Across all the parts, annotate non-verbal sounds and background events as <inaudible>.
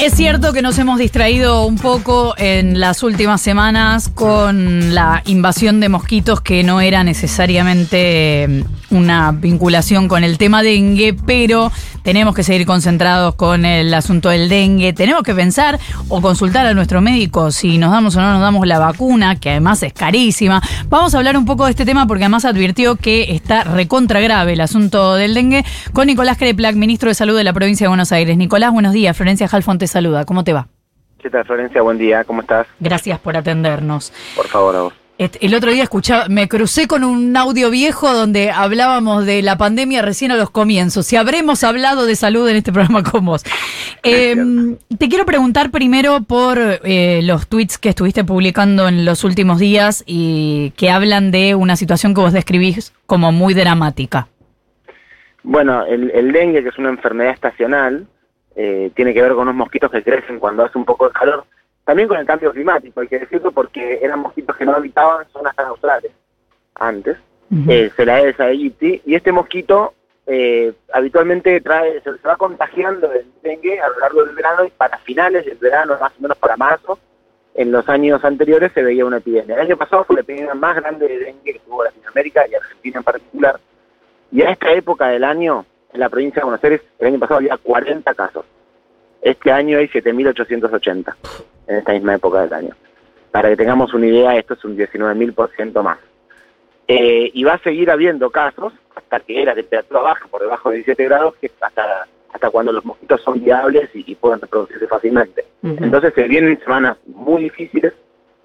Es cierto que nos hemos distraído un poco en las últimas semanas con la invasión de mosquitos que no era necesariamente eh, una vinculación con el tema dengue, pero tenemos que seguir concentrados con el asunto del dengue. Tenemos que pensar o consultar a nuestro médico si nos damos o no nos damos la vacuna, que además es carísima. Vamos a hablar un poco de este tema porque además advirtió que está recontra grave el asunto del dengue con Nicolás Creplac, ministro de Salud de la provincia de Buenos Aires. Nicolás, buenos días. Florencia Jalfón te saluda. ¿Cómo te va? ¿Qué tal, Florencia? Buen día. ¿Cómo estás? Gracias por atendernos. Por favor, a vos. El otro día escuchaba, me crucé con un audio viejo donde hablábamos de la pandemia recién a los comienzos. Si habremos hablado de salud en este programa con vos. Eh, te quiero preguntar primero por eh, los tweets que estuviste publicando en los últimos días y que hablan de una situación que vos describís como muy dramática. Bueno, el, el dengue, que es una enfermedad estacional, eh, tiene que ver con unos mosquitos que crecen cuando hace un poco de calor. También con el cambio climático, hay que decirlo, porque eran mosquitos que no habitaban zonas tan australes antes. eh, se la es aegypti, y este mosquito eh, habitualmente trae, se, se va contagiando del dengue a lo largo del verano y para finales del verano, más o menos para marzo, en los años anteriores se veía una epidemia. El año pasado fue la epidemia más grande de dengue que tuvo Latinoamérica y Argentina en particular. Y a esta época del año, en la provincia de Buenos Aires, el año pasado había 40 casos. Este año hay 7.880 en esta misma época del año. Para que tengamos una idea, esto es un 19.000% más. Eh, y va a seguir habiendo casos hasta que la temperatura baja por debajo de 17 grados, que hasta, hasta cuando los mosquitos son viables y, y pueden reproducirse fácilmente. Entonces se vienen semanas muy difíciles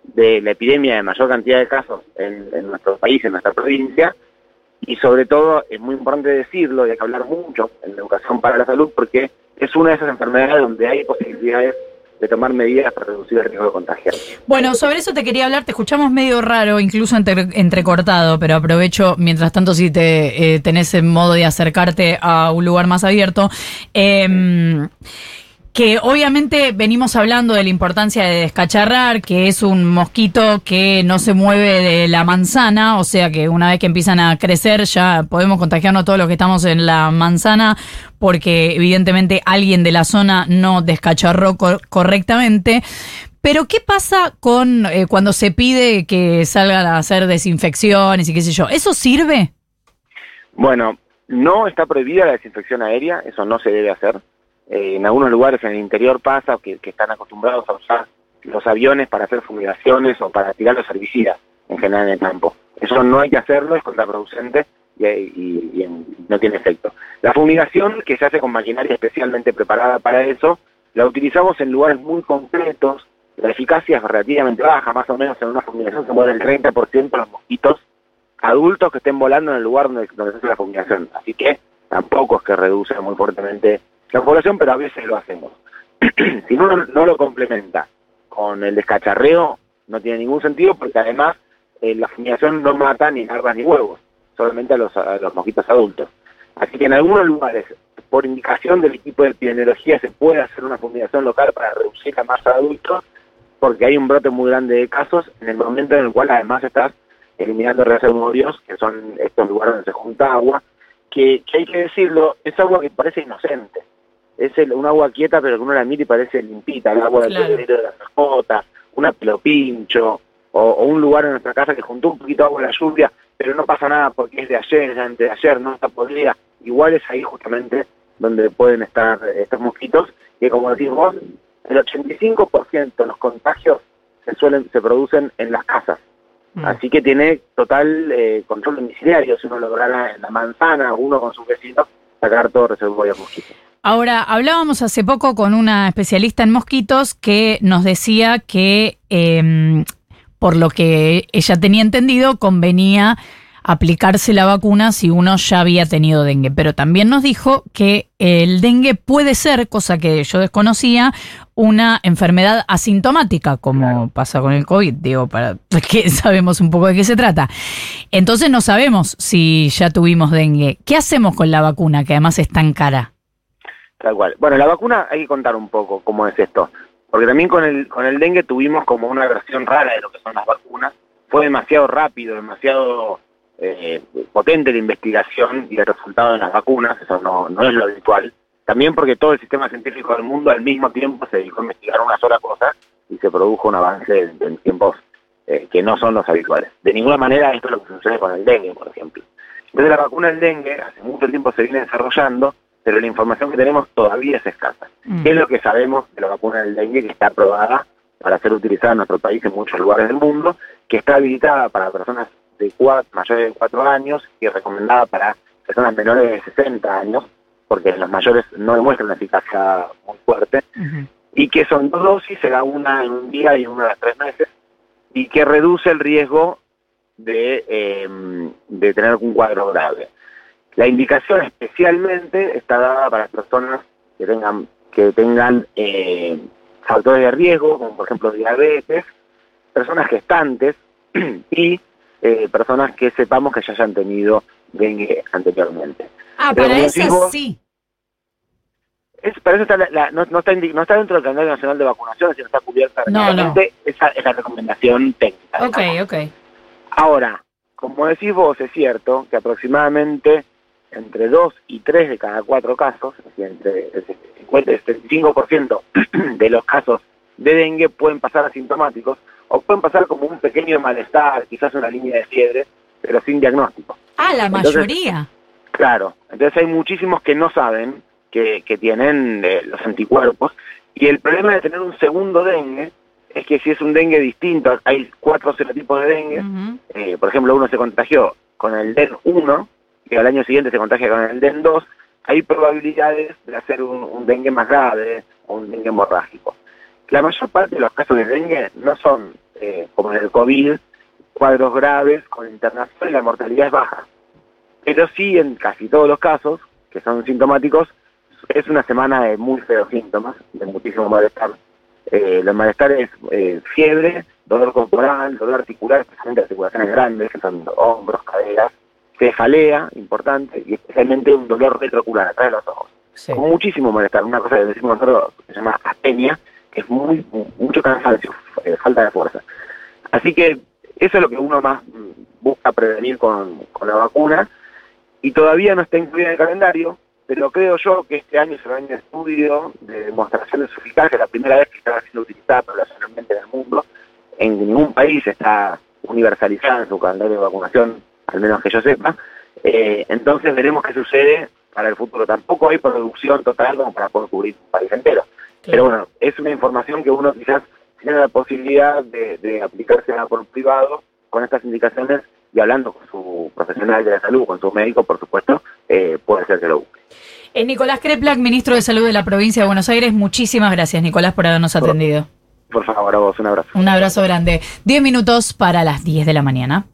de la epidemia de mayor cantidad de casos en, en nuestro país, en nuestra provincia, y sobre todo es muy importante decirlo y hay que hablar mucho en la educación para la salud porque es una de esas enfermedades donde hay posibilidades de tomar medidas para reducir el riesgo de contagiar. Bueno, sobre eso te quería hablar, te escuchamos medio raro, incluso entre- entrecortado, pero aprovecho, mientras tanto, si te eh, tenés en modo de acercarte a un lugar más abierto. Em, que obviamente venimos hablando de la importancia de descacharrar, que es un mosquito que no se mueve de la manzana, o sea que una vez que empiezan a crecer ya podemos contagiarnos todos los que estamos en la manzana, porque evidentemente alguien de la zona no descacharró cor- correctamente. Pero ¿qué pasa con eh, cuando se pide que salgan a hacer desinfecciones y qué sé yo? ¿Eso sirve? Bueno, no está prohibida la desinfección aérea, eso no se debe hacer. Eh, en algunos lugares en el interior pasa que, que están acostumbrados a usar los aviones para hacer fumigaciones o para tirar los herbicidas en general en el campo. Eso no hay que hacerlo, es contraproducente y, no tiene efecto. La fumigación, que se hace con maquinaria especialmente preparada para eso, la utilizamos en lugares muy concretos. La eficacia es relativamente baja, más o menos en una fumigación se muere el 30% de los mosquitos adultos que estén volando en el lugar donde, donde se hace la fumigación. Así que tampoco es que reduce muy fuertemente la población, pero a veces lo hacemos. <clears throat> si uno no, lo complementa con el descacharreo, no tiene ningún sentido porque además eh, la fumigación no mata ni larvas ni huevos, solamente a los, a los mosquitos adultos. Así que en algunos lugares, por indicación del equipo de epidemiología, se puede hacer una fumigación local para reducir la masa de adultos, porque hay un brote muy grande de casos en el momento en el cual además estás eliminando reservorios, que son estos lugares donde se junta agua, que, que hay que decirlo, es agua que parece inocente. Es el- un agua quieta, pero que uno la mira y parece limpita, el agua del Claro. de las mascotas, una pelopincho, o, o un lugar en nuestra casa que juntó un poquito de agua en la lluvia, pero no pasa nada porque es de ayer, es de antes de ayer, no está podrida. Igual es ahí justamente donde pueden estar eh, estos mosquitos, que como decís vos, el 85% de los contagios se suelen se producen en las casas. Así que tiene total eh, control domiciliario. Si uno lograra en la manzana, uno con sus vecinos, sacar todo reservorio de mosquitos. Ahora, hablábamos hace poco con una especialista en mosquitos que nos decía que, eh, por lo que ella tenía entendido, convenía aplicarse la vacuna si uno ya había tenido dengue. Pero también nos dijo que el dengue puede ser, cosa que yo desconocía, una enfermedad asintomática, como pasa con el COVID, digo, para <laughs> que sabemos un poco de qué se trata. Entonces no sabemos si ya tuvimos dengue. ¿Qué hacemos con la vacuna, que además es tan cara? Tal cual. Bueno, la vacuna hay que contar un poco cómo es esto. Porque también con el, con el dengue tuvimos como una versión rara de lo que son las vacunas. Fue demasiado rápido, demasiado eh, potente la investigación y el resultado de las vacunas, eso no, no es lo habitual. también porque todo el sistema científico del mundo al mismo tiempo se dedicó a investigar una sola cosa y se produjo un avance en, tiempos eh, que no son los habituales. De ninguna manera esto es lo que sucede con el dengue, por ejemplo. Entonces la vacuna del dengue hace mucho tiempo se viene desarrollando, pero la información que tenemos todavía es escasa. Mm. ¿Qué es lo que sabemos de la vacuna del dengue que está aprobada para ser utilizada en nuestro país en muchos lugares del mundo, que está habilitada para personas de cuatro, mayores de 4 años y recomendada para personas menores de 60 años, porque los mayores no demuestran una eficacia muy fuerte, y que son dos dosis, se da una en un día y una a los tres meses, y que reduce el riesgo de, eh, de tener un cuadro grave. La indicación especialmente está dada para personas que tengan que tengan eh, factores de riesgo, como por ejemplo diabetes, personas gestantes <clears throat> y eh, personas que sepamos que ya hayan tenido dengue anteriormente. Ah, Pero para esas sí. Es, para eso está la- la- no, no está indi- no está dentro del calendario nacional de vacunación, sino está cubierta No, realmente. Esa es la recomendación técnica. Ok, ok. Ahora, como decís vos, es cierto que aproximadamente entre 2 y 3 de cada 4 casos, es decir, entre el 50 y el 75% <clears throat> de los casos de dengue pueden pasar asintomáticos o pueden pasar como un pequeño malestar, quizás una línea de fiebre, pero sin diagnóstico. Ah, la Entonces- mayoría. Claro, entonces hay muchísimos que no saben que, que tienen eh, los anticuerpos y el problema de tener un segundo dengue es que si es un dengue distinto, hay cuatro serotipos de dengue, eh, por ejemplo, uno se contagió con el DEN 1 al año siguiente se contagia con el DEN 2, hay probabilidades de hacer un, un dengue más grave o un dengue hemorrágico. La mayor parte de los casos de dengue no son, eh, como en el COVID, cuadros graves con internación y la mortalidad es baja. Pero sí, en casi todos los casos, que son sintomáticos, es una semana de muy feos síntomas, de muchísimo malestar. Eh, los malestares, eh, fiebre, dolor corporal, dolor articular, especialmente articulaciones grandes, que son hombros, caderas, cefalea, importante, y especialmente un dolor retroocular, atrás de los ojos. Sí. Con muchísimo malestar, una cosa que decimos nosotros que se llama astenia, que es muy mucho cansancio, eh, falta de fuerza. Así que eso es lo que uno más busca prevenir con, con la vacuna, y todavía no está incluida en el calendario, pero creo yo que este año se va a un estudio de demostración de su eficacia, la primera vez que está siendo utilizada poblacionalmente en el mundo. En ningún país está universalizada en su calendario de vacunación, al menos que yo sepa. Eh, entonces veremos qué sucede para el futuro. Tampoco hay producción total como para poder cubrir un país entero. Pero bueno, es una información que uno quizás tiene la posibilidad de, de aplicársela por privado con estas indicaciones y hablando con su profesional de la salud, con su médico, por supuesto, eh, puede ser que lo busque. Eh, Nicolás Kreplak, ministro de Salud de la provincia de Buenos Aires, muchísimas gracias, Nicolás, por habernos atendido. Por favor, a vos, un abrazo. Un abrazo grande. Diez minutos para las 10 de la mañana.